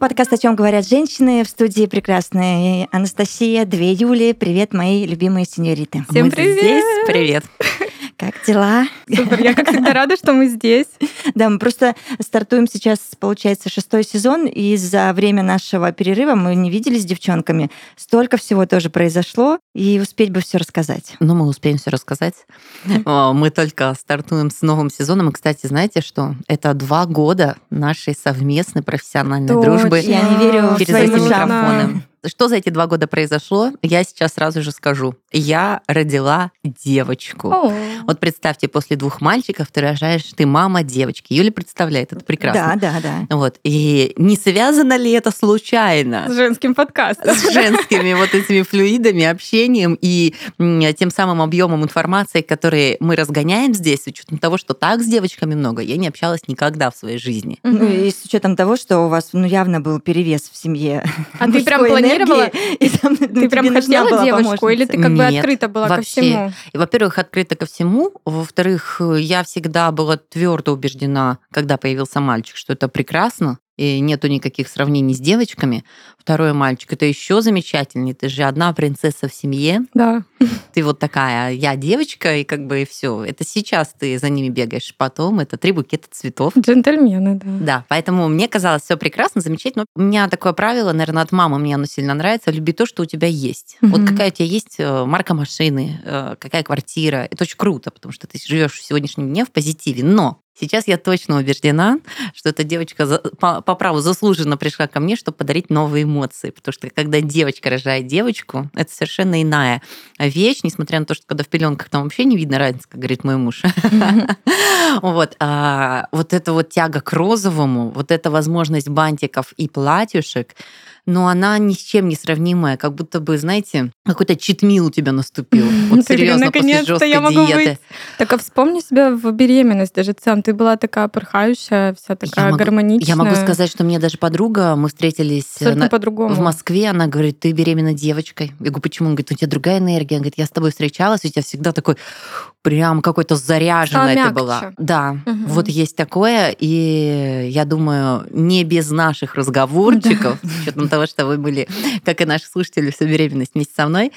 подкаст «О чем говорят женщины». В студии прекрасная Анастасия, две Юли. Привет, мои любимые сеньориты. Всем мы привет! Здесь. Привет. Как дела? Супер, я как всегда рада, что мы здесь. Да, мы просто стартуем сейчас, получается, шестой сезон, и за время нашего перерыва мы не виделись с девчонками. Столько всего тоже произошло, и успеть бы все рассказать. Ну, мы успеем все рассказать. Мы только стартуем с новым сезоном. И, кстати, знаете что? Это два года нашей совместной профессиональной дружбы. Я не верю через эти микрофоны. Что за эти два года произошло, я сейчас сразу же скажу. Я родила девочку. О. Вот представьте, после двух мальчиков ты рожаешь, ты мама девочки. Юля представляет, это прекрасно. Да, да, да. Вот. И не связано ли это случайно? С женским подкастом. С женскими вот этими флюидами, общением и тем самым объемом информации, которые мы разгоняем здесь, с учетом того, что так с девочками много, я не общалась никогда в своей жизни. Ну и с учетом того, что у вас ну, явно был перевес в семье. А ты прям планировала? И там, ну, ты прям хотела девушку, или ты как бы открыта была вообще. ко всему? И, во-первых, открыта ко всему. Во-вторых, я всегда была твердо убеждена, когда появился мальчик, что это прекрасно, и нету никаких сравнений с девочками. Второй мальчик, это еще замечательнее. Ты же одна принцесса в семье. Да. Ты вот такая, я девочка, и как бы и все. Это сейчас ты за ними бегаешь, потом это три букета цветов. Джентльмены, да. Да, поэтому мне казалось все прекрасно, замечательно. У меня такое правило, наверное, от мамы мне оно сильно нравится, люби то, что у тебя есть. Угу. Вот какая у тебя есть э, марка машины, э, какая квартира. Это очень круто, потому что ты живешь в сегодняшнем дне в позитиве. Но Сейчас я точно убеждена, что эта девочка по, по праву заслуженно пришла ко мне, чтобы подарить новые эмоции. Потому что когда девочка рожает девочку, это совершенно иная вещь, несмотря на то, что когда в пеленках там вообще не видно разницы, как говорит мой муж. Вот, а вот эта вот тяга к розовому, вот эта возможность бантиков и платьюшек, но она ни с чем не сравнимая, как будто бы, знаете, какой-то читмил у тебя наступил. Вот серьезно, после жесткой я могу диеты. Так а вспомни себя в беременность даже сам. Ты была такая порхающая, вся такая гармоничная. Я могу сказать, что мне даже подруга, мы встретились на, в Москве, она говорит, ты беременна девочкой. Я говорю, почему? Он говорит, у тебя другая энергия. Она говорит, я с тобой встречалась, у тебя всегда такой прям какой-то заряженный это была. Да, угу. вот есть такое, и я думаю, не без наших разговорчиков, с учетом того, что вы были, как и наши слушатели, всю беременность вместе со мной,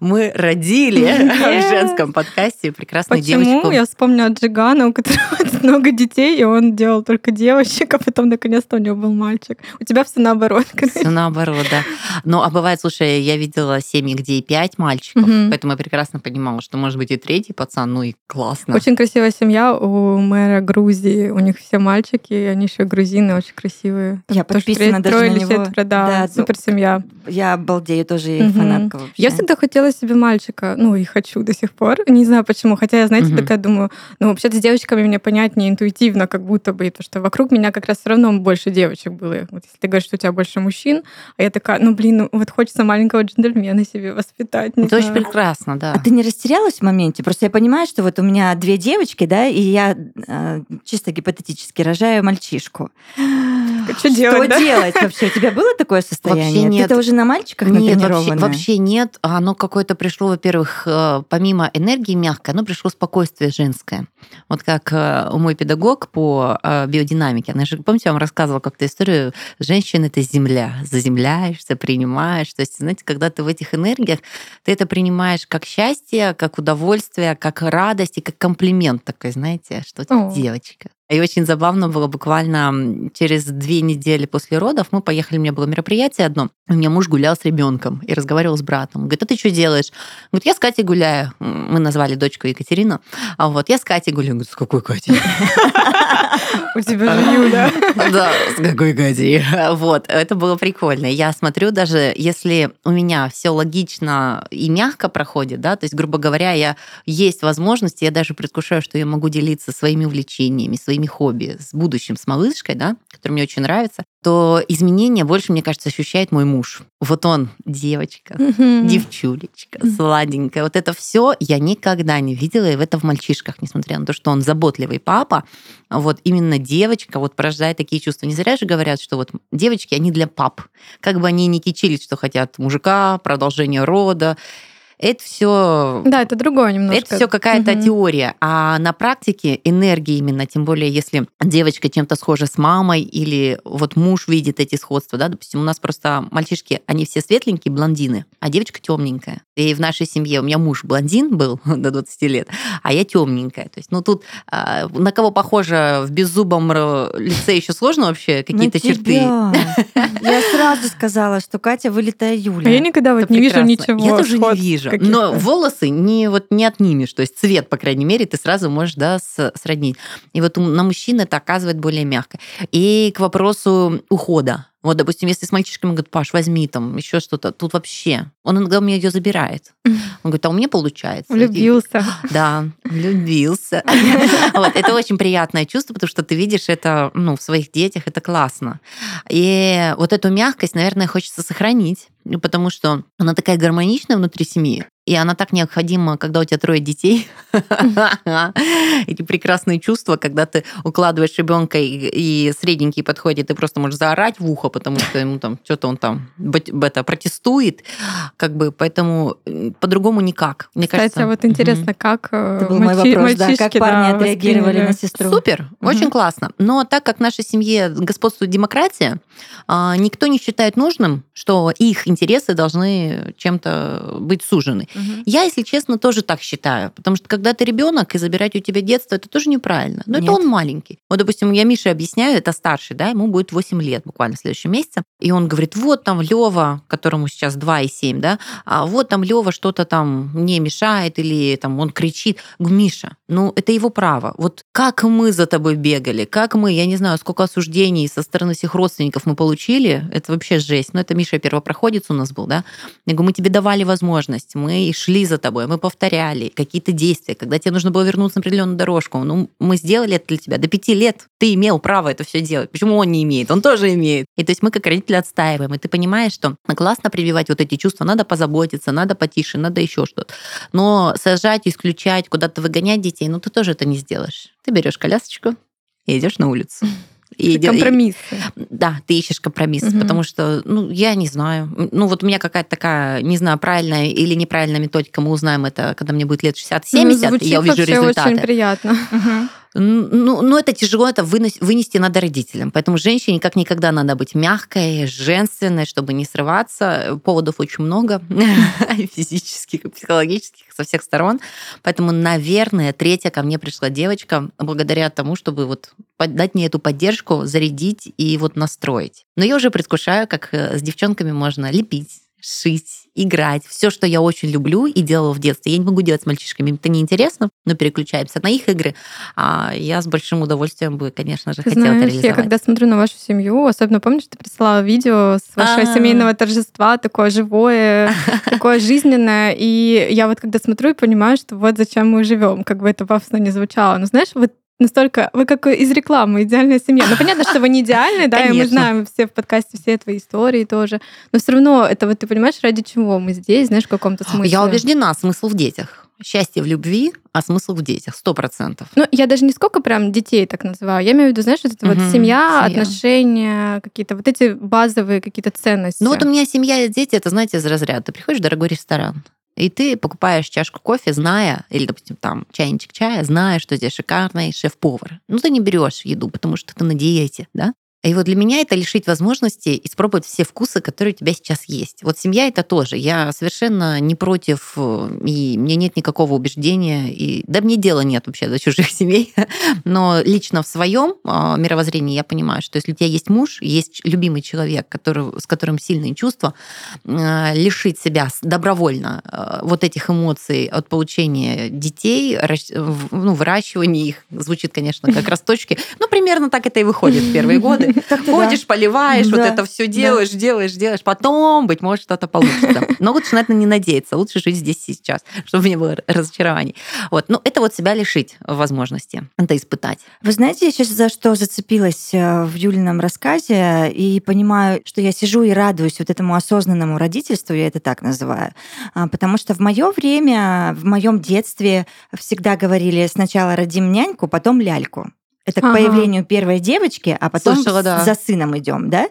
мы родили в женском подкасте прекрасную Почему? девочку. Я вспомню Джигана, у которого много детей, и он делал только девочек, а потом наконец-то у него был мальчик. У тебя все наоборот. Все наоборот, да. Ну, а бывает, слушай, я видела семьи, где и пять мальчиков, угу. поэтому я прекрасно понимала, что может быть и третий пацан, ну и классно. Очень красивая семья у мэра Грузии. У них все мальчики, они еще грузины, очень красивые. Я подписана даже на него. Четверо, да, да, супер семья. Я обалдею, тоже угу. фанатка вообще. Я всегда хотела себе мальчика, ну и хочу до сих пор. Не знаю почему, хотя я, знаете, угу. такая думаю, ну вообще-то с девочками мне понятнее интуитивно, как будто бы, потому что вокруг меня как раз все равно больше девочек было. Вот если ты говоришь, что у тебя больше мужчин, а я такая, ну блин, ну, вот хочется маленького джентльмена себе воспитать. Это знаю. очень прекрасно, да. А ты не растерялась в моменте? Просто я понимаю, что вот у меня две девочки, да, и я э, чисто гипотетически рожаю мальчишку. Что делать, Что делать вообще? У тебя было такое состояние? Вообще нет. Ты-то уже на мальчиках нет, вообще, вообще нет. Оно какое-то пришло, во-первых, э, помимо энергии мягкой, оно пришло спокойствие женское. Вот как э, мой педагог по э, биодинамике, она же, помните, я вам рассказывала как-то историю, женщина — это земля. Заземляешься, принимаешь. То есть, знаете, когда ты в этих энергиях, ты это принимаешь как счастье, как удовольствие, как радость и как комплимент такой, знаете, что ты девочка. И очень забавно было буквально через две недели после родов мы поехали, у меня было мероприятие одно, у меня муж гулял с ребенком и разговаривал с братом. Говорит, а ты что делаешь? Говорит, я с Катей гуляю. Мы назвали дочку Екатерина. А вот я с Катей гуляю. Говорит, с какой Катей? У тебя же Юля. Да, с какой Катей? Вот, это было прикольно. Я смотрю даже, если у меня все логично и мягко проходит, да, то есть, грубо говоря, я есть возможность, я даже предвкушаю, что я могу делиться своими увлечениями, своими своими хобби с будущим, с малышкой, да, который мне очень нравится, то изменения больше, мне кажется, ощущает мой муж. Вот он, девочка, mm-hmm. девчулечка, mm-hmm. сладенькая. Вот это все я никогда не видела, и в это в мальчишках, несмотря на то, что он заботливый папа, вот именно девочка вот порождает такие чувства. Не зря же говорят, что вот девочки, они для пап. Как бы они не кичились, что хотят мужика, продолжение рода. Это все... Да, это другое немножко. Это все какая-то угу. теория. А на практике энергия именно, тем более, если девочка чем-то схожа с мамой или вот муж видит эти сходства, да, допустим, у нас просто мальчишки, они все светленькие, блондины, а девочка темненькая. И в нашей семье у меня муж блондин был до 20 лет, а я темненькая. То есть, ну тут а, на кого похоже в беззубом лице еще сложно вообще какие-то черты. Я сразу сказала, что Катя вылитая Юля. А я никогда вот не вижу ничего. Я тоже не вижу. Но волосы не вот не отнимешь, то есть цвет, по крайней мере, ты сразу можешь да сроднить. И вот на мужчин это оказывает более мягко. И к вопросу ухода. Вот, допустим, если с мальчишками говорит, Паш, возьми там еще что-то, тут вообще. Он иногда у меня ее забирает. Он говорит, а у меня получается. Влюбился. Да, влюбился. Вот, это очень приятное чувство, потому что ты видишь это ну, в своих детях, это классно. И вот эту мягкость, наверное, хочется сохранить, потому что она такая гармоничная внутри семьи. И она так необходима, когда у тебя трое детей. Эти прекрасные чувства, когда ты укладываешь ребенка и средненький подходит, ты просто можешь заорать в ухо, потому что ему там что-то он там это протестует, как бы, поэтому по-другому никак. Мне Кстати, кажется, вот интересно, как э, Это был мой вопрос, да, как парни отреагировали на сестру. Супер, очень классно. Но так как в нашей семье господствует демократия, а, никто не считает нужным, что их интересы должны чем-то быть сужены. Угу. Я, если честно, тоже так считаю, потому что когда ты ребенок и забирать у тебя детство, это тоже неправильно. Но Нет. это он маленький. Вот, допустим, я Мише объясняю, это старший, да, ему будет 8 лет буквально в следующем месяце, и он говорит, вот там Лева, которому сейчас 2,7, да, а вот там Лева что-то там не мешает или там он кричит. Миша, ну это его право. Вот как мы за тобой бегали, как мы, я не знаю, сколько осуждений со стороны всех родственников мы получили, это вообще жесть. Но это Миша первопроходец у нас был, да. Я говорю, мы тебе давали возможность, мы шли за тобой, мы повторяли какие-то действия, когда тебе нужно было вернуться на определенную дорожку. Ну, мы сделали это для тебя. До пяти лет ты имел право это все делать. Почему он не имеет? Он тоже имеет. И то есть мы как родители отстаиваем. И ты понимаешь, что классно прививать вот эти чувства, надо позаботиться, надо потише, надо еще что-то. Но сажать, исключать, куда-то выгонять детей, ну ты тоже это не сделаешь. Ты берешь колясочку и идешь на улицу. И, компромиссы. И, да, ты ищешь компромисс, угу. потому что, ну, я не знаю. Ну, вот у меня какая-то такая, не знаю, правильная или неправильная методика, мы узнаем это, когда мне будет лет 60-70, ну, и я увижу результаты. очень приятно. Угу. Ну, ну, это тяжело, это вынести надо родителям. Поэтому женщине как никогда надо быть мягкой, женственной, чтобы не срываться. Поводов очень много, физических и психологических, со всех сторон. Поэтому, наверное, третья ко мне пришла девочка благодаря тому, чтобы вот дать мне эту поддержку, зарядить и вот настроить. Но я уже предвкушаю, как э, с девчонками можно лепить, шить, играть. Все, что я очень люблю и делала в детстве. Я не могу делать с мальчишками, это неинтересно, но переключаемся на их игры. А я с большим удовольствием бы, конечно же, хотела Знаешь, это реализовать. Я когда смотрю на вашу семью, особенно помнишь, ты присылала видео с вашего А-а-а. семейного торжества, такое живое, такое жизненное. И я вот когда смотрю и понимаю, что вот зачем мы живем, как бы это пафосно не звучало. Но знаешь, вот настолько... Вы как из рекламы, идеальная семья. Ну, понятно, что вы не идеальны, да, и мы знаем все в подкасте все твои истории тоже. Но все равно это вот ты понимаешь, ради чего мы здесь, знаешь, в каком-то смысле. Я убеждена, смысл в детях. Счастье в любви, а смысл в детях, сто процентов. Ну, я даже не сколько прям детей так называю. Я имею в виду, знаешь, вот это угу, вот семья, семья, отношения, какие-то вот эти базовые какие-то ценности. Ну, вот у меня семья и дети, это, знаете, из разряда. Ты приходишь в дорогой ресторан, и ты покупаешь чашку кофе, зная, или, допустим, там чайничек чая, зная, что здесь шикарный шеф-повар. Ну, ты не берешь еду, потому что ты на диете, да? И вот для меня это лишить возможности испробовать все вкусы, которые у тебя сейчас есть. Вот семья это тоже. Я совершенно не против, э, и мне нет никакого убеждения, и да мне дела нет вообще до чужих семей. Но лично в своем а, мировоззрении я понимаю, что если у тебя есть муж, есть любимый человек, который, с которым сильные чувства, а, лишить себя добровольно вот этих эмоций от получения детей, ну, выращивания их, звучит, конечно, как росточки, но примерно так это и выходит в первые годы. Ходишь, поливаешь, вот это все делаешь, делаешь, делаешь. Потом, быть может, что-то получится. Но лучше на это не надеяться. Лучше жить здесь сейчас, чтобы не было разочарований. Вот. Ну, это вот себя лишить возможности. Это испытать. Вы знаете, я сейчас за что зацепилась э, в Юлином рассказе и понимаю, что я сижу и радуюсь вот этому осознанному родительству, я это так называю. А, потому что в мое время, в моем детстве всегда говорили сначала родим няньку, потом ляльку. Это к появлению первой девочки, а потом Слышала, да. за сыном идем, да?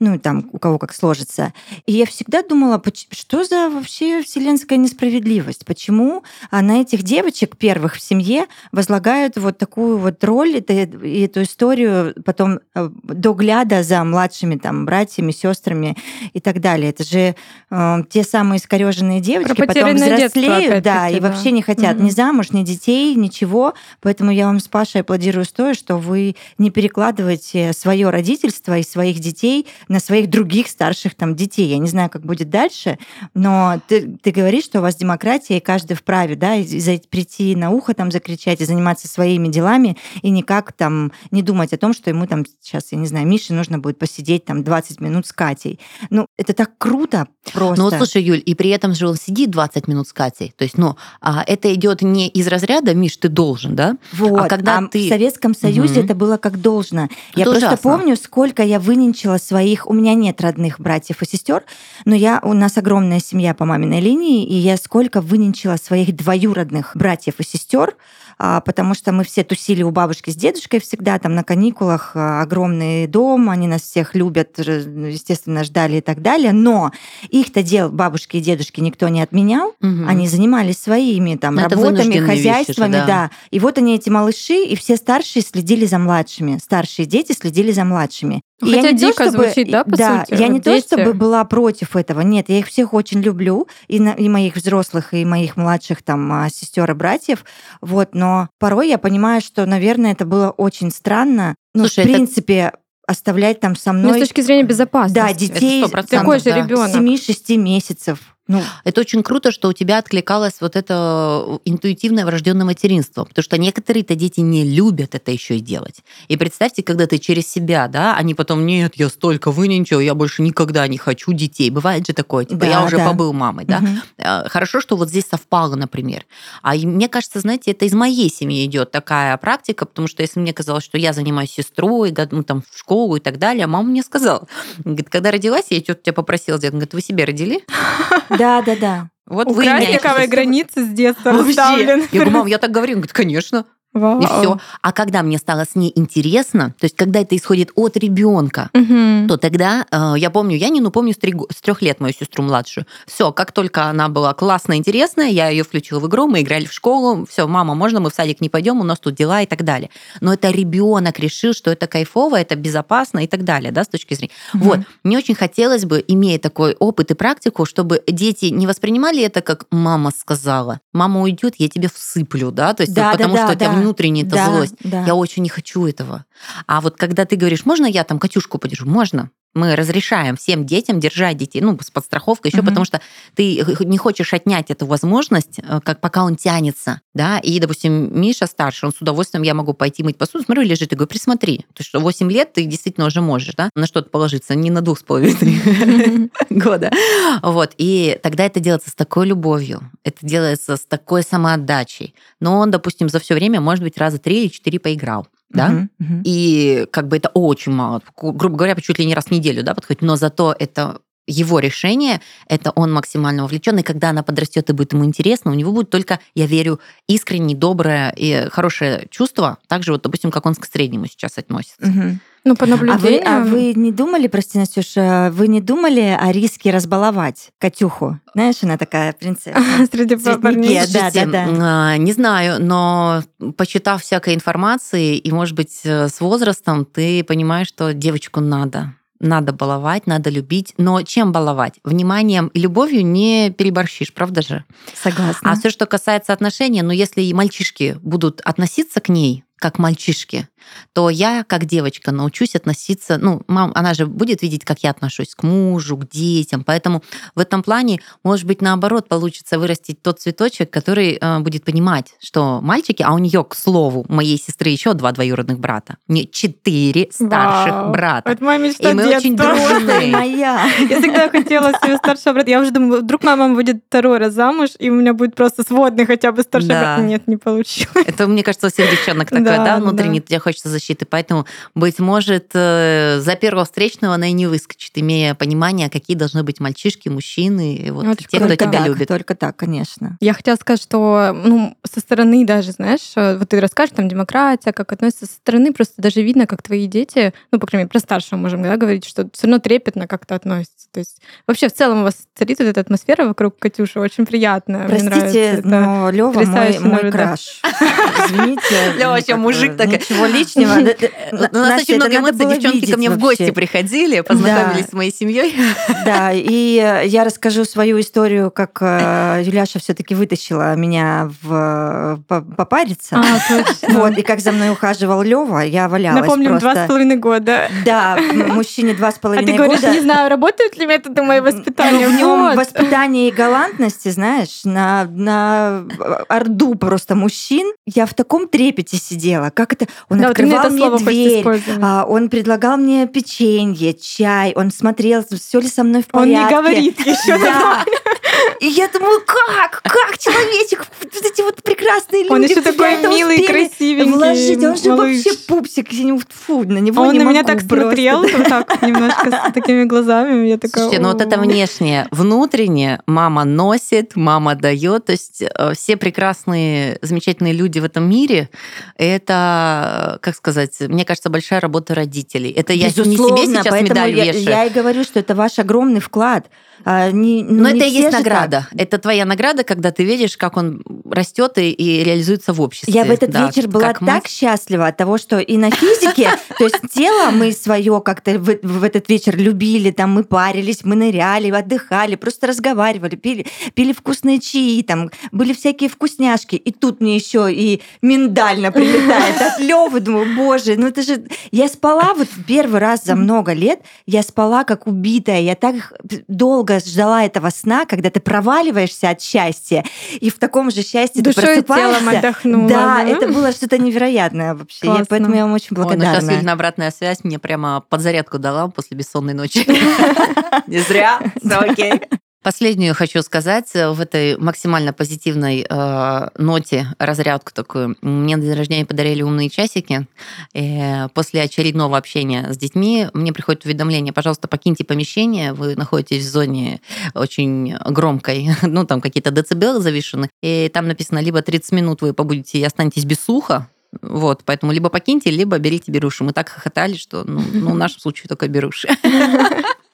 Ну, там, у кого как сложится. И я всегда думала, что за вообще вселенская несправедливость? Почему на этих девочек первых в семье возлагают вот такую вот роль и эту историю потом э, догляда за младшими там братьями, сестрами и так далее? Это же э, те самые искореженные девочки потом взрослеют, да, и да. вообще не хотят угу. ни замуж, ни детей, ничего. Поэтому я вам с Пашей аплодирую стоя, что вы не перекладываете свое родительство и своих детей на своих других старших там детей. Я не знаю, как будет дальше, но ты, ты говоришь, что у вас демократия, и каждый вправе, да, и, и прийти на ухо там закричать и заниматься своими делами, и никак там не думать о том, что ему там сейчас, я не знаю, Мише нужно будет посидеть там 20 минут с Катей. Ну, это так круто просто. Ну, слушай, Юль, и при этом же он сидит 20 минут с Катей. То есть, ну, а это идет не из разряда, Миш, ты должен, да? Вот. А когда а ты... в Советском Союзе угу. это было как должно. Я это просто ужасно. помню, сколько я выненчила своих... У меня нет родных братьев и сестер, но я... у нас огромная семья по маминой линии, и я сколько выненчила своих двоюродных братьев и сестер, потому что мы все тусили у бабушки с дедушкой всегда, там на каникулах а, огромный дом, они нас всех любят, естественно, ждали и так далее, но их-то дел бабушки и дедушки никто не отменял, угу. они занимались своими там Это работами, хозяйствами, вещи, да. да. И вот они эти малыши, и все старшие следили за младшими, старшие дети следили за младшими. Ну, хотя я не дико то, чтобы, звучит, да, по да, сути? я не дети. то, чтобы была против этого. Нет, я их всех очень люблю, и, на, и моих взрослых, и моих младших там а, сестер и братьев. Вот, но порой я понимаю, что, наверное, это было очень странно. Ну, Слушай, в принципе, это оставлять там со мной. Ну, с точки зрения безопасности. Да, детей. Такой же да. ребенок. 7-6 месяцев. Ну, это очень круто, что у тебя откликалось вот это интуитивное врожденное материнство, потому что некоторые-то дети не любят это еще и делать. И представьте, когда ты через себя, да, они потом, нет, я столько выненчил, я больше никогда не хочу детей. Бывает же такое, типа, да, я уже да. побыл мамой, да. Угу. Хорошо, что вот здесь совпало, например. А мне кажется, знаете, это из моей семьи идет такая практика, потому что если мне казалось, что я занимаюсь сестрой, ну, там, в школу и так далее, а мама мне сказала, говорит, когда родилась, я тебя попросила, говорит, вы себе родили? Да, да, да. Вот вы вековые границы с детства расставлены. Я говорю, мам, я так говорю. Он говорит, конечно. Вау. И все. А когда мне стало с ней интересно, то есть когда это исходит от ребенка, угу. то тогда э, я помню, я не ну помню с, три, с трех лет мою сестру младшую. Все, как только она была классная, интересная, я ее включила в игру, мы играли в школу. Все, мама, можно мы в садик не пойдем, у нас тут дела и так далее. Но это ребенок решил, что это кайфово, это безопасно и так далее, да, с точки зрения. Угу. Вот, мне очень хотелось бы, имея такой опыт и практику, чтобы дети не воспринимали это как мама сказала, мама уйдет, я тебе всыплю, да, то есть да, вот, потому да, что да, у тебя внутренняя эта да, злость. Да. Я очень не хочу этого. А вот когда ты говоришь, можно я там Катюшку подержу? Можно мы разрешаем всем детям держать детей, ну, с подстраховкой еще, угу. потому что ты не хочешь отнять эту возможность, э, как пока он тянется, да, и, допустим, Миша старше, он с удовольствием, я могу пойти мыть посуду, смотрю, лежит, и говорю, присмотри, то что 8 лет ты действительно уже можешь, да, на что-то положиться, не на двух с половиной года, вот, и тогда это делается с такой любовью, это делается с такой самоотдачей, но он, допустим, за все время, может быть, раза три или четыре поиграл, да, uh-huh, uh-huh. и как бы это очень мало, грубо говоря, чуть ли не раз в неделю, да, подходит, но зато это его решение, это он максимально вовлечен, и когда она подрастет и будет ему интересно, у него будет только, я верю, искренне доброе и хорошее чувство, так же вот, допустим, как он к среднему сейчас относится. Угу. Ну, по наблюдению. А вы, а вы не думали, прости, Настюша, вы не думали о риске разбаловать Катюху? Знаешь, она такая принцесса. Среди парней. Да, да, да. Не знаю, но почитав всякой информации, и, может быть, э, с возрастом, ты понимаешь, что девочку надо надо баловать, надо любить. Но чем баловать? Вниманием и любовью не переборщишь, правда же? Согласна. А все, что касается отношений, ну, если и мальчишки будут относиться к ней как мальчишки, то я, как девочка, научусь относиться, ну, мам, она же будет видеть, как я отношусь к мужу, к детям, поэтому в этом плане, может быть, наоборот, получится вырастить тот цветочек, который э, будет понимать, что мальчики, а у нее, к слову, моей сестры еще два двоюродных брата, не четыре старших Вау. брата. Это моя мечта И мы детства. очень дружные. моя. Я всегда хотела себе старшего брата. Я уже думаю, вдруг мама будет второй раз замуж, и у меня будет просто сводный хотя бы старший брат. Нет, не получилось. Это, мне кажется, у всех девчонок такое, да, внутренне. Ты хочешь хочется защиты. Поэтому, быть может, э, за первого встречного она и не выскочит, имея понимание, какие должны быть мальчишки, мужчины, вот Очень те, кто тебя так, любит. Только так, конечно. Я хотела сказать, что ну, со стороны даже, знаешь, э, вот ты расскажешь, там, демократия, как относится со стороны, просто даже видно, как твои дети, ну, по крайней мере, про старшего можем да, говорить, что все равно трепетно как-то относятся. То есть вообще в целом у вас царит вот эта атмосфера вокруг Катюши очень приятная. Простите, но Лева мой, мой краш. Извините. Лева вообще мужик так. Ничего личного. У нас очень много эмоций. Девчонки ко мне в гости приходили, познакомились с моей семьей. Да, и я расскажу свою историю, как э, Юляша все-таки вытащила меня в попариться. А, вот, и как за мной ухаживал Лева, я валялась Напомним, два с половиной года. Да, мужчине два с половиной года. А ты говоришь, не знаю, работают ли методы моего воспитания? В нем воспитание и галантности, знаешь, на, на орду просто мужчин. Я в таком трепете сидела. Как это? Он да, открывал мне, мне дверь, а, он предлагал мне печенье, чай, он смотрел, все ли со мной в порядке. Он не говорит еще. Да. И я думаю, как? Как человечек? Вот эти вот прекрасные люди. Он еще такой милый, красивенький. Вложить. Он же вообще пупсик. Фу, на него Он не на меня так смотрел, вот так немножко с такими глазами. Я такая, Слушайте, ну вот это внешнее. Внутреннее мама носит, мама дает. То есть э, все прекрасные, замечательные люди в этом мире, это, как сказать, мне кажется, большая работа родителей. Это я не себе сейчас медаль я, вешаю. Я и говорю, что это ваш огромный вклад. А, не, ну, Но не это и есть награда. Так. Это твоя награда, когда ты видишь, как он растет и, и реализуется в обществе. Я в этот да, вечер была так счастлива от того, что и на физике, то есть тело мы свое как-то в, этот вечер любили, там мы парились, мы ныряли, отдыхали, просто разговаривали, пили, пили вкусные чаи, там были всякие вкусняшки. И тут мне еще и миндально прилетает от Левы. Думаю, боже, ну это же... Я спала вот первый раз за много лет, я спала как убитая, я так долго ждала этого сна, когда ты проваливаешься от счастья, и в таком же счастье Душой ты просыпаешься. телом отдохнула. Да, да, это было что-то невероятное вообще. Я, поэтому я вам очень благодарна. Ой, ну сейчас обратная связь мне прямо подзарядку дала после бессонной ночи. Не зря, все окей. Последнюю хочу сказать э, в этой максимально позитивной э, ноте, разрядку такую. Мне на день рождения подарили умные часики. И после очередного общения с детьми мне приходит уведомление, пожалуйста, покиньте помещение, вы находитесь в зоне очень громкой, ну, там какие-то децибелы завишены, и там написано, либо 30 минут вы побудете и останетесь без слуха, вот, поэтому либо покиньте, либо берите беруши. Мы так хохотали, что, ну, ну в нашем случае только беруши.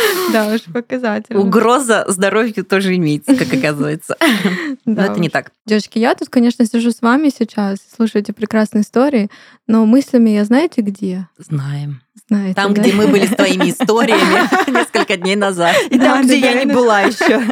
Да, уж показательно. Угроза здоровью тоже имеется, как оказывается. Но это не так. Девочки, я тут, конечно, сижу с вами сейчас, слушаю эти прекрасные истории, но мыслями я знаете где? Знаем. Знаете, там, да? где мы были с твоими историями несколько дней назад. И там, где я не была еще.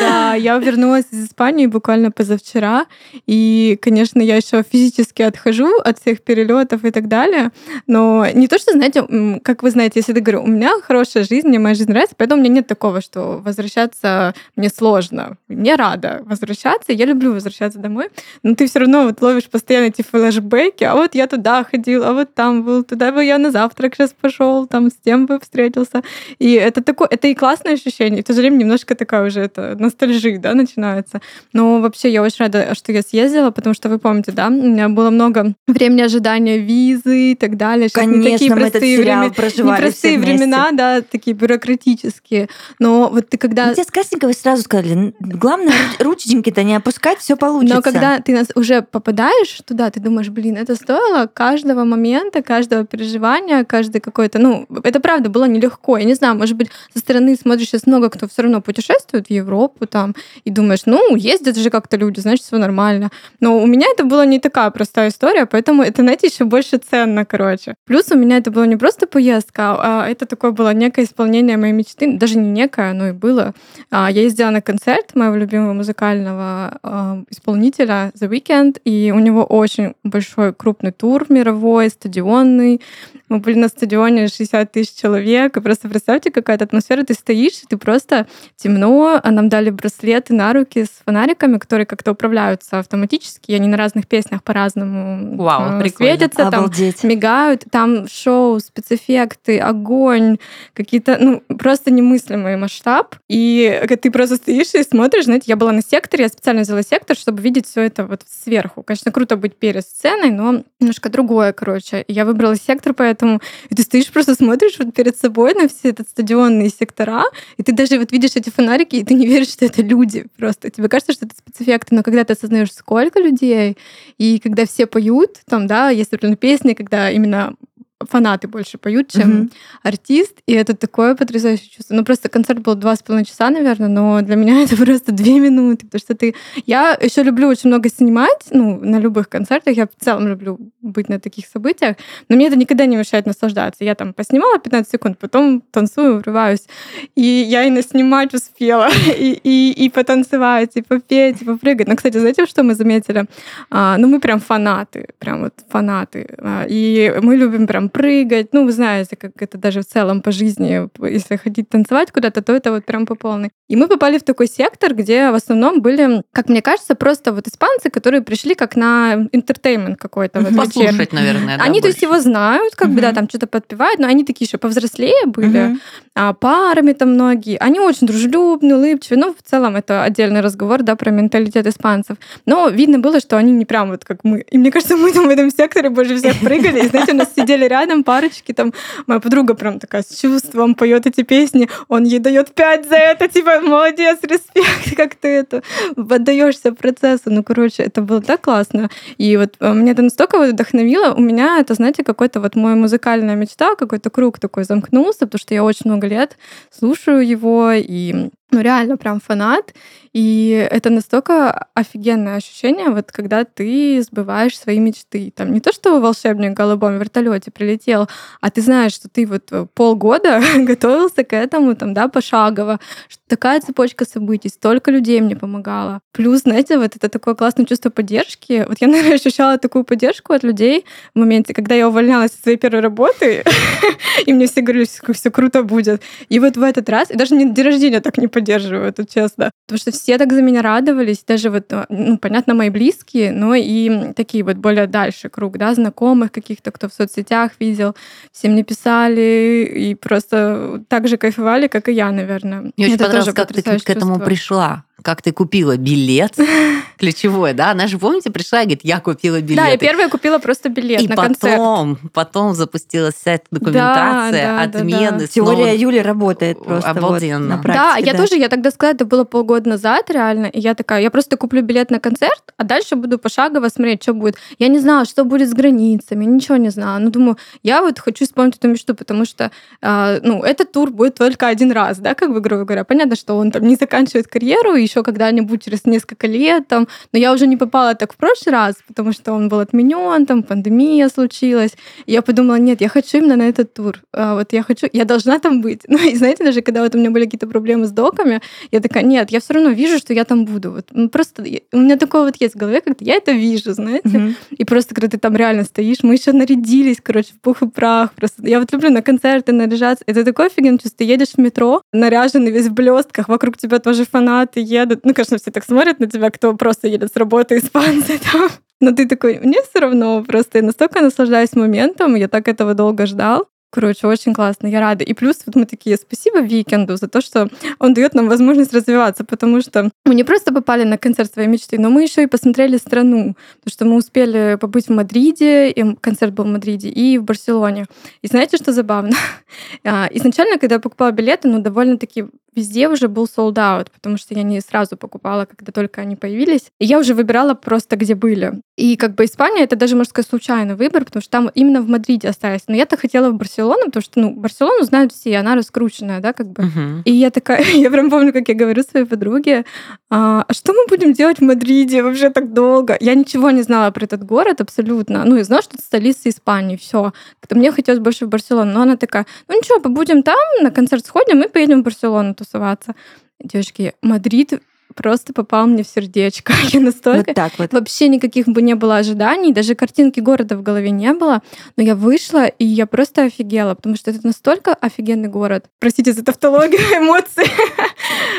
Да, я вернулась из Испании буквально позавчера. И, конечно, я еще физически отхожу от всех перелетов и так далее. Но не то, что, знаете, как вы знаете, если я говорю, у меня хорошая жизнь, мне моя жизнь нравится, поэтому у меня нет такого, что возвращаться мне сложно. Мне рада возвращаться, я люблю возвращаться домой, но ты все равно вот ловишь постоянно эти флешбеки, а вот я туда ходил, а вот там был, туда бы я на завтрак сейчас пошел, там с тем бы встретился. И это такое, это и классное ощущение, и в то же время немножко такая уже это ностальжия, да, начинается. Но вообще я очень рада, что я съездила, потому что вы помните, да, у меня было много времени ожидания визы и так далее. Сейчас Конечно, не такие мы простые этот сериал проживали Непростые времена, да, такие бюрократические. Но вот ты когда... Тебе с Кастинговой сразу сказали, главное рученьки-то не опускать, все получится. Но когда ты нас уже попадаешь туда, ты думаешь, блин, это стоило каждого момента, каждого переживания, каждый какой-то, ну, это правда было нелегко. Я не знаю, может быть, со стороны смотришь сейчас много кто все равно путешествует в Европу там, и думаешь, ну, ездят же как-то люди, значит, все нормально. Но у меня это была не такая простая история, поэтому это, знаете, еще больше ценно, короче. Плюс у меня это было не просто поездка, а это такое было некое исполнение моей мечты, даже не некое, оно и было. А, я ездила на концерт моего любимого музыкального а, исполнителя The Weeknd, и у него очень большой крупный тур мировой, стадионный. Мы были на стадионе 60 тысяч человек, и просто представьте, какая-то атмосфера, ты стоишь, и ты просто темно, а нам дали браслеты на руки с фонариками, которые как-то управляются автоматически, и они на разных песнях по-разному Вау, э, светятся, там мигают, там шоу, спецэффекты, огонь, какие-то, ну, просто немыслимый масштаб, и ты просто стоишь и смотришь, знаете, я была на секторе, я специально взяла сектор, чтобы видеть все это вот сверху. Конечно, круто быть перед сценой, но немножко другое, короче. Я выбрала сектор, поэтому и ты стоишь просто смотришь вот перед собой на все этот стадионные сектора, и ты даже вот видишь эти фонарики, и ты не веришь, что это люди просто. Тебе кажется, что это спецэффекты, но когда ты осознаешь, сколько людей, и когда все поют, там, да, есть, например, песни, когда именно фанаты больше поют, чем mm-hmm. артист, и это такое потрясающее чувство. Ну, просто концерт был два с половиной часа, наверное, но для меня это просто две минуты, потому что ты... Я еще люблю очень много снимать, ну, на любых концертах, я в целом люблю быть на таких событиях, но мне это никогда не мешает наслаждаться. Я там поснимала 15 секунд, потом танцую, врываюсь, и я и наснимать успела, и, и, и потанцевать, и попеть, и попрыгать. Но, кстати, знаете, что мы заметили? А, ну, мы прям фанаты, прям вот фанаты, а, и мы любим прям прыгать. Ну, вы знаете, как это даже в целом по жизни, если ходить танцевать куда-то, то это вот прям по полной. И мы попали в такой сектор, где в основном были, как мне кажется, просто вот испанцы, которые пришли как на интертеймент какой-то. Вот Послушать, наверное, да, Они, больше. то есть, его знают, как бы, да, там что-то подпевают, но они такие еще повзрослее были, а, парами там многие. Они очень дружелюбные, улыбчивые. Ну, в целом, это отдельный разговор, да, про менталитет испанцев. Но видно было, что они не прям вот как мы. И мне кажется, мы там в этом секторе больше всех прыгали. И, знаете, у нас сидели рядом парочки, там моя подруга прям такая с чувством поет эти песни, он ей дает пять за это, типа, молодец, респект, как ты это отдаешься процессу. Ну, короче, это было так классно. И вот э, мне это настолько вдохновило. У меня это, знаете, какой-то вот мой музыкальная мечта, какой-то круг такой замкнулся, потому что я очень много лет слушаю его, и ну, реально прям фанат. И это настолько офигенное ощущение, вот когда ты сбываешь свои мечты. Там не то, что волшебник в голубом вертолете прилетел, а ты знаешь, что ты вот э, полгода готовился к этому, там, да, пошагово, что такая цепочка событий, столько людей мне помогало. Плюс, знаете, вот это такое классное чувство поддержки. Вот я, наверное, ощущала такую поддержку от людей в моменте, когда я увольнялась со своей первой работы, и мне все говорили, как все круто будет. И вот в этот раз, и даже не день рождения так не поддерживаю, это честно. Потому что все так за меня радовались, даже вот, э, ну, понятно, мои близкие, но и такие вот более дальше круг, да, знакомых каких-то, кто в соцсетях видел, все мне писали и просто так же кайфовали, как и я, наверное. Мне очень понравилось, как ты к этому пришла как ты купила билет, ключевое, да? Она же, помните, пришла и говорит, я купила билет. Да, я первая купила просто билет и на потом, концерт. потом запустилась вся эта документация, да, да, отмены. Да, да. Теория Юли работает просто Обалденно. Вот, на практике. Да, я да. тоже, я тогда сказала, это было полгода назад реально, и я такая, я просто куплю билет на концерт, а дальше буду пошагово смотреть, что будет. Я не знала, что будет с границами, ничего не знала. Ну, думаю, я вот хочу исполнить эту мечту, потому что, э, ну, этот тур будет только один раз, да, как бы, грубо говоря. Понятно, что он там не заканчивает карьеру, еще когда-нибудь через несколько лет, там, но я уже не попала так в прошлый раз, потому что он был отменен, там пандемия случилась. И я подумала, нет, я хочу именно на этот тур. А вот я хочу, я должна там быть. Ну и знаете, даже когда вот у меня были какие-то проблемы с доками, я такая, нет, я все равно вижу, что я там буду. Вот ну, просто у меня такое вот есть в голове, как-то я это вижу, знаете. Mm-hmm. И просто когда ты там реально стоишь, мы еще нарядились, короче, в пух и прах. Просто я вот люблю на концерты наряжаться. Это такое офигенное чувство. Ты едешь в метро, наряженный весь в блестках, вокруг тебя тоже фанаты едут. Ну, конечно, все так смотрят на тебя, кто просто едет с работы, испанцы там. Но ты такой, мне все равно, просто я настолько наслаждаюсь моментом, я так этого долго ждал. Короче, очень классно, я рада. И плюс вот мы такие, спасибо Викенду за то, что он дает нам возможность развиваться, потому что мы не просто попали на концерт своей мечты, но мы еще и посмотрели страну, потому что мы успели побыть в Мадриде, и концерт был в Мадриде, и в Барселоне. И знаете, что забавно? А, изначально, когда я покупала билеты, ну, довольно-таки везде уже был sold out, потому что я не сразу покупала, когда только они появились. И я уже выбирала просто, где были. И как бы Испания — это даже, можно сказать, случайный выбор, потому что там именно в Мадриде остались. Но я-то хотела в Барселону, потому что, ну, Барселону знают все, она раскрученная, да, как бы. Uh-huh. И я такая, я прям помню, как я говорю своей подруге, а, а что мы будем делать в Мадриде вообще так долго? Я ничего не знала про этот город абсолютно. Ну, и знала, что это столица Испании, все. Мне хотелось больше в Барселону. Но она такая, ну ничего, побудем там, на концерт сходим и поедем в Барселону тусоваться. Девочки, Мадрид просто попал мне в сердечко. Я настолько... Вот так вот. Вообще никаких бы не было ожиданий, даже картинки города в голове не было. Но я вышла, и я просто офигела, потому что это настолько офигенный город. Простите за тавтологию, эмоции.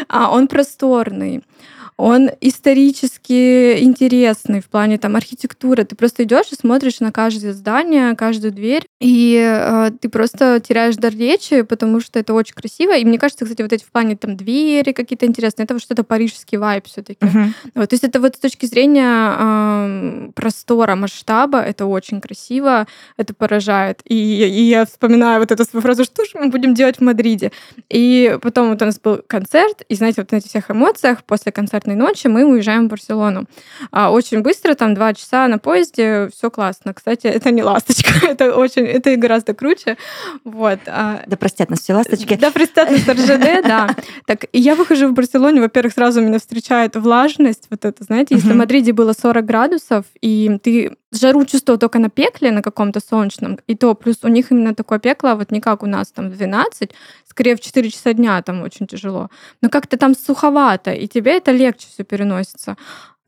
а он просторный он исторически интересный в плане там архитектуры. Ты просто идешь и смотришь на каждое здание, каждую дверь, и э, ты просто теряешь дар речи, потому что это очень красиво. И мне кажется, кстати, вот эти в плане там двери какие-то интересные, это вот что-то парижский вайб все-таки. Uh-huh. Вот, то есть это вот с точки зрения э, простора, масштаба, это очень красиво, это поражает. И, и я вспоминаю вот эту свою фразу, что же мы будем делать в Мадриде. И потом вот у нас был концерт, и знаете, вот на этих всех эмоциях после концерта концертной ночи мы уезжаем в Барселону. А, очень быстро, там два часа на поезде, все классно. Кстати, это не ласточка, это очень, это гораздо круче. Вот. А, да простят нас все ласточки. Да простят нас РЖД, да. Так, и я выхожу в Барселоне, во-первых, сразу меня встречает влажность, вот это, знаете, если в Мадриде было 40 градусов, и ты жару чувствовал только на пекле, на каком-то солнечном, и то плюс у них именно такое пекло, вот не как у нас там 12, скорее в 4 часа дня там очень тяжело. Но как-то там суховато, и тебе это легче все переносится.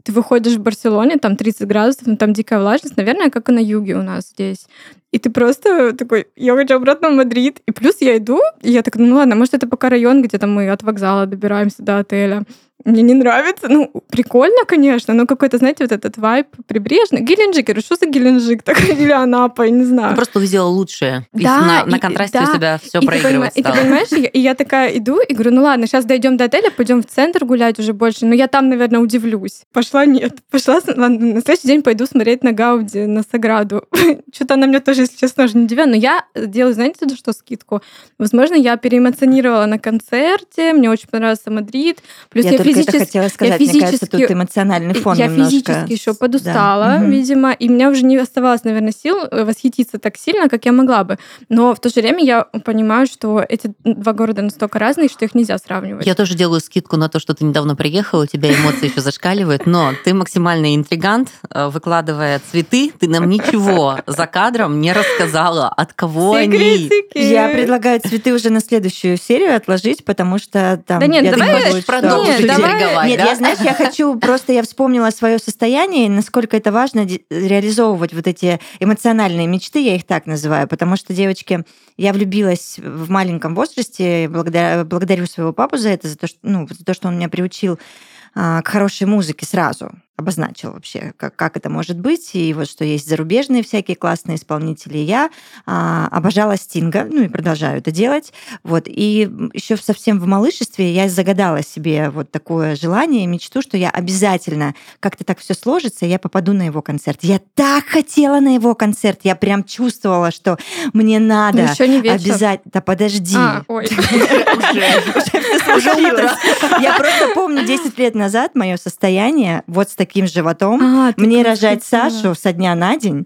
Ты выходишь в Барселоне, там 30 градусов, ну, там дикая влажность, наверное, как и на юге у нас здесь. И ты просто такой, я хочу обратно в Мадрид. И плюс я иду, и я так, ну ладно, может, это пока район, где там мы от вокзала добираемся до отеля мне не нравится. Ну, прикольно, конечно, но какой-то, знаете, вот этот вайб прибрежный. Геленджик, я говорю, что за Геленджик? Так, или Анапа, я не знаю. Ну, просто увидела лучшее. Да, на, и, на контрасте да, у тебя все проигрывать И ты понимаешь, и, и я такая иду и говорю, ну ладно, сейчас дойдем до отеля, пойдем в центр гулять уже больше, но я там, наверное, удивлюсь. Пошла нет. Пошла, ладно, на следующий день пойду смотреть на Гауди, на Саграду. Что-то она мне тоже, если честно, уже не удивила, но я делаю, знаете, что скидку? Возможно, я переэмоционировала на концерте, мне очень понравился Мадрид, плюс я, я физически... это хотела сказать. Я Мне кажется, тут эмоциональный фон Я немножко... физически еще подустала, да. видимо, и у меня уже не оставалось, наверное, сил э, восхититься так сильно, как я могла бы. Но в то же время я понимаю, что эти два города настолько разные, что их нельзя сравнивать. Я тоже делаю скидку на то, что ты недавно приехала, у тебя эмоции еще зашкаливают, но ты максимальный интригант, э, выкладывая цветы, ты нам ничего за кадром не рассказала, от кого они. Я предлагаю цветы уже на следующую серию отложить, потому что там... Да нет, давай продолжить давай, Нет, да? я, знаешь, я хочу просто, я вспомнила свое состояние, насколько это важно реализовывать вот эти эмоциональные мечты, я их так называю, потому что, девочки, я влюбилась в маленьком возрасте, благодаря, благодарю своего папу за это, за то, что, ну, за то, что он меня приучил а, к хорошей музыке сразу обозначил вообще, как, как это может быть, и вот что есть зарубежные всякие классные исполнители. Я а, обожала Стинга, ну и продолжаю это делать. Вот. И еще совсем в малышестве я загадала себе вот такое желание, мечту, что я обязательно, как-то так все сложится, я попаду на его концерт. Я так хотела на его концерт, я прям чувствовала, что мне надо еще не обязательно... Да подожди. А, ой. Уже утро. Я просто помню 10 лет назад мое состояние вот с таким таким животом. А, Мне рожать хотела. Сашу со дня на день.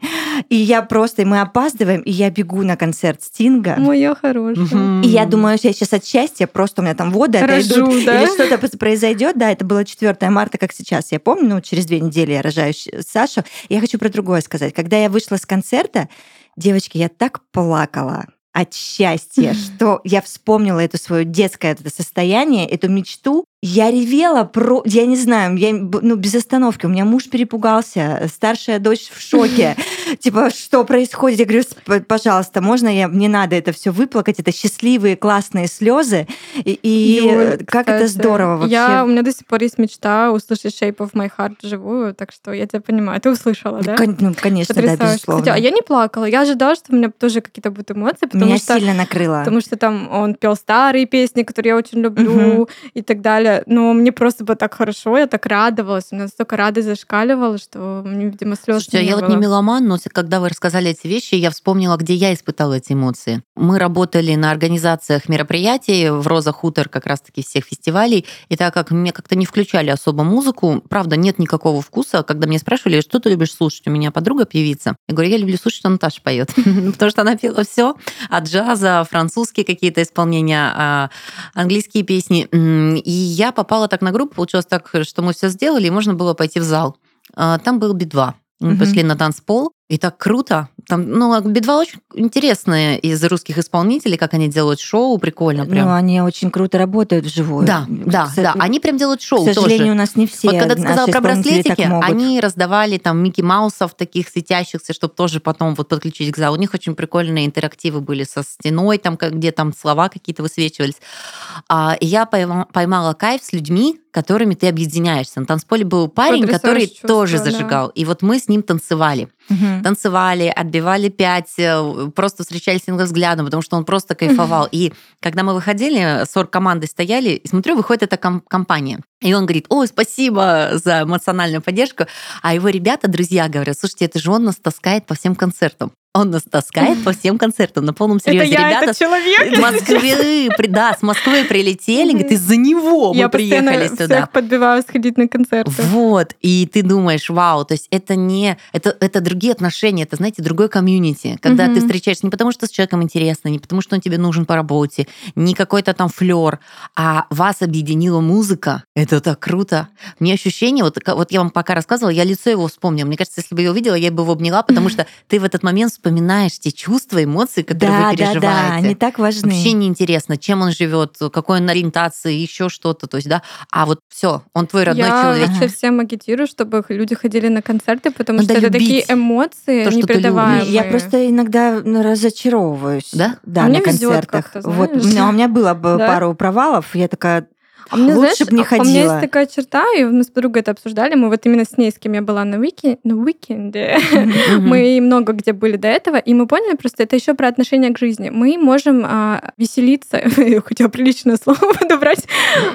И я просто, мы опаздываем, и я бегу на концерт Стинга. Моя хорошая. И я думаю, что я сейчас от счастья, просто у меня там воды Рожу, отойдут, да? или что-то произойдет. Да, это было 4 марта, как сейчас. Я помню, ну, через две недели я рожаю Сашу. Я хочу про другое сказать. Когда я вышла с концерта, девочки, я так плакала от счастья, что я вспомнила это свое детское это состояние, эту мечту, я ревела про... Я не знаю, я, ну, без остановки. У меня муж перепугался, старшая дочь в шоке. Типа, что происходит? Я говорю, пожалуйста, можно я... Мне надо это все выплакать. Это счастливые, классные слезы. И, и как это здорово вообще. Я, у меня до сих пор есть мечта услышать Shape of My Heart живую, так что я тебя понимаю. Ты услышала, да? Ну, конечно, да, безусловно. Кстати, а я не плакала. Я ожидала, что у меня тоже какие-то будут эмоции. Потому меня что, сильно накрыло. Потому что там он пел старые песни, которые я очень люблю, угу. и так далее но мне просто было так хорошо, я так радовалась, у меня столько радость зашкаливала, что мне, видимо, слез Слушайте, не я было. вот не меломан, но когда вы рассказали эти вещи, я вспомнила, где я испытала эти эмоции. Мы работали на организациях мероприятий в Роза Хутор, как раз-таки всех фестивалей, и так как мне как-то не включали особо музыку, правда, нет никакого вкуса, когда мне спрашивали, что ты любишь слушать, у меня подруга певица, я говорю, я люблю слушать, что Наташа поет, потому что она пела все от джаза, французские какие-то исполнения, а, английские песни, и я попала попала так на группу, получилось так, что мы все сделали, и можно было пойти в зал. А, там был би-2. Мы угу. пошли на танцпол, И так круто. Там, ну, Би-2 очень интересные из русских исполнителей, как они делают шоу, прикольно прям. Ну, они очень круто работают вживую. Да, да, К, да. Они прям делают шоу К сожалению, тоже. у нас не все Вот когда ты сказала про браслетики, они раздавали там Микки Маусов таких светящихся, чтобы тоже потом вот подключить к залу. У них очень прикольные интерактивы были со стеной, там, где там слова какие-то высвечивались. А, и я поймала кайф с людьми, которыми ты объединяешься. На танцполе был парень, который чувство, тоже зажигал. Да. И вот мы с ним танцевали. Угу. Танцевали, отбивали пять, э, просто встречались с взглядом, потому что он просто кайфовал. Угу. И когда мы выходили, 40 команды стояли, и смотрю, выходит эта ком- компания. И он говорит, ой, спасибо за эмоциональную поддержку. А его ребята, друзья, говорят, слушайте, это же он нас таскает по всем концертам. Он нас таскает по всем концертам на полном серьезе. Это я, Ребята этот человек. С Москвы, да, с Москвы прилетели, говорит, из-за него мы приехали сюда. Я всех подбиваю сходить на концерты. Вот, и ты думаешь, вау, то есть это не, это, это другие отношения, это, знаете, другой комьюнити, когда ты встречаешься не потому, что с человеком интересно, не потому, что он тебе нужен по работе, не какой-то там флер, а вас объединила музыка. Это так круто. Мне ощущение, вот, вот я вам пока рассказывала, я лицо его вспомнила. Мне кажется, если бы я увидела, я бы его обняла, потому что ты в этот момент вспоминаешь те чувства, эмоции, которые да, вы переживаете. Да, да, они так важны. Вообще неинтересно, чем он живет, какой он ориентации, еще что-то. То есть, да, а вот все, он твой родной я человек. Я всем агитирую, чтобы люди ходили на концерты, потому Надо что это такие эмоции то, непередаваемые. Я просто иногда ну, разочаровываюсь. Да? Да, а на концертах. Вот, у меня, у меня было бы да? пару провалов, я такая, а мне, Лучше бы не ходила. У меня есть такая черта, и мы с подругой это обсуждали, мы вот именно с ней, с кем я была на, уики... на уикенде, мы много где были до этого, и мы поняли просто, это еще про отношение к жизни. Мы можем а, веселиться, я хотела приличное слово подобрать,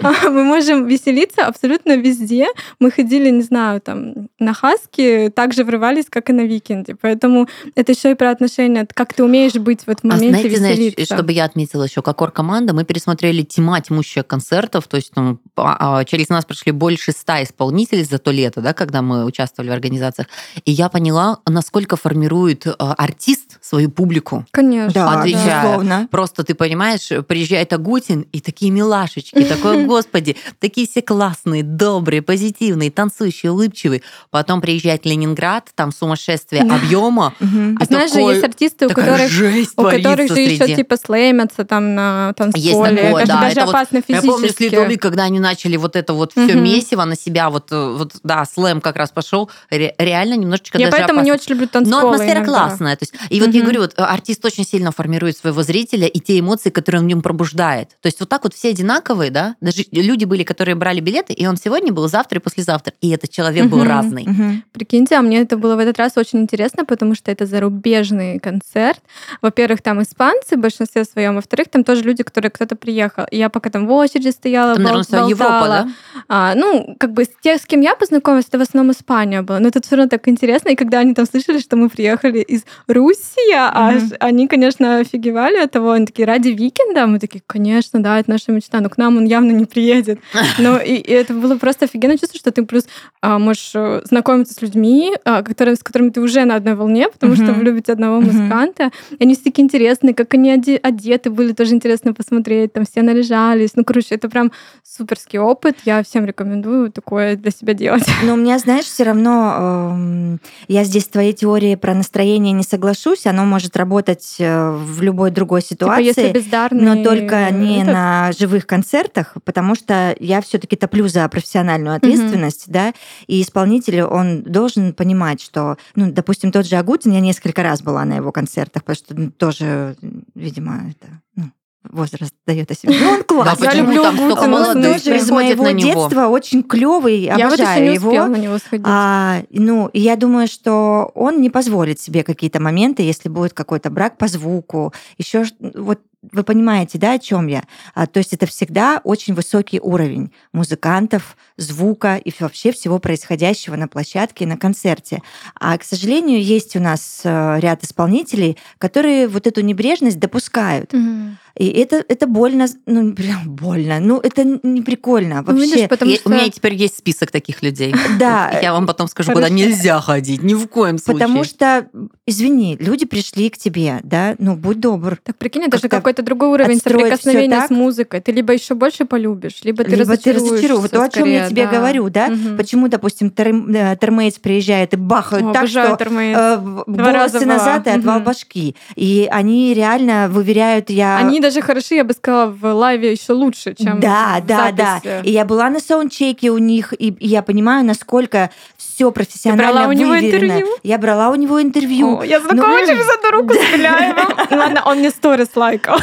а, мы можем веселиться абсолютно везде. Мы ходили, не знаю, там, на Хаски, так же врывались, как и на викенде. Поэтому это еще и про отношения, как ты умеешь быть в этом моменте, а знаете, веселиться. Чтобы я отметила еще, как ор-команда, мы пересмотрели тьма тьмущая концертов, то есть там, а, через нас прошли больше ста исполнителей за то лето, да, когда мы участвовали в организациях. И я поняла, насколько формирует а, артист свою публику. Конечно. Да, безусловно. Просто ты понимаешь, приезжает Агутин, и такие милашечки, такой, господи, такие все классные, добрые, позитивные, танцующие, улыбчивые. Потом приезжает Ленинград, там сумасшествие объема. А знаешь же, есть артисты, у которых, у которых же еще типа слэмятся там на танцполе. Это же даже опасно физически. Я помню, Следовик, когда они начали вот это вот все месиво на себя, вот, э, вот да, слэм как раз пошел, реально немножечко Я поэтому не очень люблю танцполы Но атмосфера классная. То есть, и вот я говорю, вот артист очень сильно формирует своего зрителя и те эмоции, которые он в нем пробуждает. То есть вот так вот все одинаковые, да, даже люди были, которые брали билеты, и он сегодня был, завтра и послезавтра, и этот человек был разный. Прикиньте, а мне это было в этот раз очень интересно, потому что это зарубежный концерт. Во-первых, там испанцы в большинстве своем, во-вторых, там тоже люди, которые кто-то приехал. И я пока там в очереди стояла, наверное, болтала. Европа, да? А, ну, как бы с тех, с кем я познакомилась, это в основном Испания была. Но это все равно так интересно. И когда они там слышали, что мы приехали из России, угу. они, конечно, офигевали от того. Они такие, ради викенда? Мы такие, конечно, да, это наша мечта. Но к нам он явно не приедет. Ну, и, и это было просто офигенно чувство, что ты плюс а, можешь э, знакомиться с людьми, а, которые, с которыми ты уже на одной волне, потому mm-hmm. что вы любите одного музыканта. Mm-hmm. И они все такие интересные, как они одеты были, тоже интересно посмотреть. Там все наряжались. Ну, короче, это прям суперский опыт. Я всем рекомендую такое для себя делать. Но у меня, знаешь, все равно э, я здесь с твоей теорией про настроение не соглашусь. Оно может работать э, в любой другой ситуации. Типа, если бездарный... Но только не этот... на живых концертах, потому что я все-таки топлю за профессиональную ответственность, угу. да, и исполнитель, он должен понимать, что, ну, допустим, тот же Агутин, я несколько раз была на его концертах, потому что ну, тоже, видимо, это ну, возраст дает о себе. Ну, он классный. Да, я люблю там столько он тоже из моего детства очень клевый, я обожаю вот еще не его. на него сходить. А, ну, я думаю, что он не позволит себе какие-то моменты, если будет какой-то брак по звуку, еще вот вы понимаете, да, о чем я? А, то есть это всегда очень высокий уровень музыкантов, звука и вообще всего происходящего на площадке и на концерте. А, к сожалению, есть у нас э, ряд исполнителей, которые вот эту небрежность допускают. Mm-hmm. И это, это больно, ну, прям больно. Ну, это не прикольно вообще. Ну, видишь, потому что... У меня теперь есть список таких людей. Да. Я вам потом скажу, куда нельзя ходить, ни в коем случае. Потому что, извини, люди пришли к тебе, да, ну, будь добр. Так прикинь, это же какой-то другой уровень соприкосновения с музыкой. Ты либо еще больше полюбишь, либо ты либо ты разочаруешь. Вот то, о чем я тебе говорю, да? Почему, допустим, Термейтс приезжает и бахают так, что э, волосы назад и отвал башки. И они реально выверяют, я... Они даже хороши, я бы сказала, в лайве еще лучше, чем Да, да, да. И я была на саундчеке у них, и я понимаю, насколько все профессионально Ты брала у него интервью? Я брала у него интервью. О, я знакома через эту руку с Беляевым. Ладно, он мне сторис лайкал.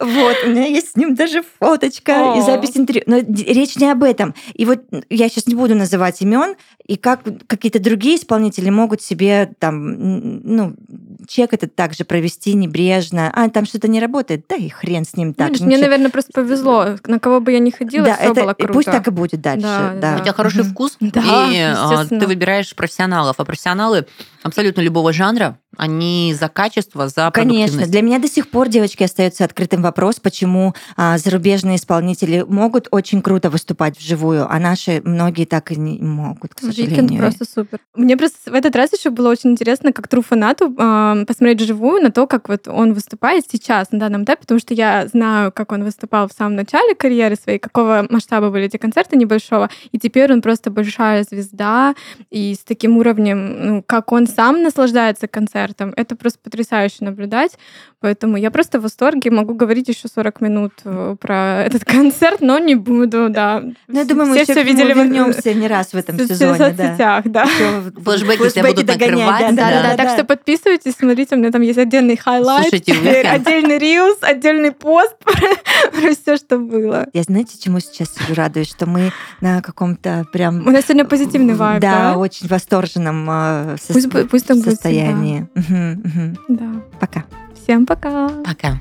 Вот, у меня есть с ним даже фоточка и запись интервью. Но речь не об этом. И вот я сейчас не буду называть имен, и как какие-то другие исполнители могут себе там, ну, чек этот также провести небрежно. А, там что-то не работает, да и хрен с ним так. Видишь, мне, наверное, просто повезло. На кого бы я не ходила, да, все это, было круто. Пусть так и будет дальше. Да, да. У тебя хороший вкус, да, и а, ты выбираешь профессионалов. А профессионалы абсолютно любого жанра, они за качество, за Конечно. Для меня до сих пор, девочки, остается открытым вопрос, почему а, зарубежные исполнители могут очень круто выступать вживую, а наши многие так и не могут, к сожалению. Викенд просто супер. Мне просто в этот раз еще было очень интересно, как тру фанату, э, посмотреть вживую на то, как вот он выступает сейчас, на данном этапе, потому что я знаю, как он выступал в самом начале карьеры своей, какого масштаба были эти концерты небольшого, и теперь он просто большая звезда, и с таким уровнем, ну, как он сам наслаждается концертом, это просто потрясающе наблюдать, поэтому я просто в восторге, могу говорить еще 40 минут э, про этот концерт, но не буду, да. Ну, я думаю, мы все, все видели вернемся не раз в этом сезоне, в соцсетях, да. Флэшбэки тебя будут накрывать. Да, да, да. Так что подписывайтесь, смотрите, у меня там есть отдельный highlight, отдельный reels, отдельный пост про все, что было. Я знаете, чему сейчас сижу радуюсь, что мы на каком-то прям... У нас сегодня позитивный вайб, да? очень восторженном э, состоянии. Да. Пока. Всем пока. Пока.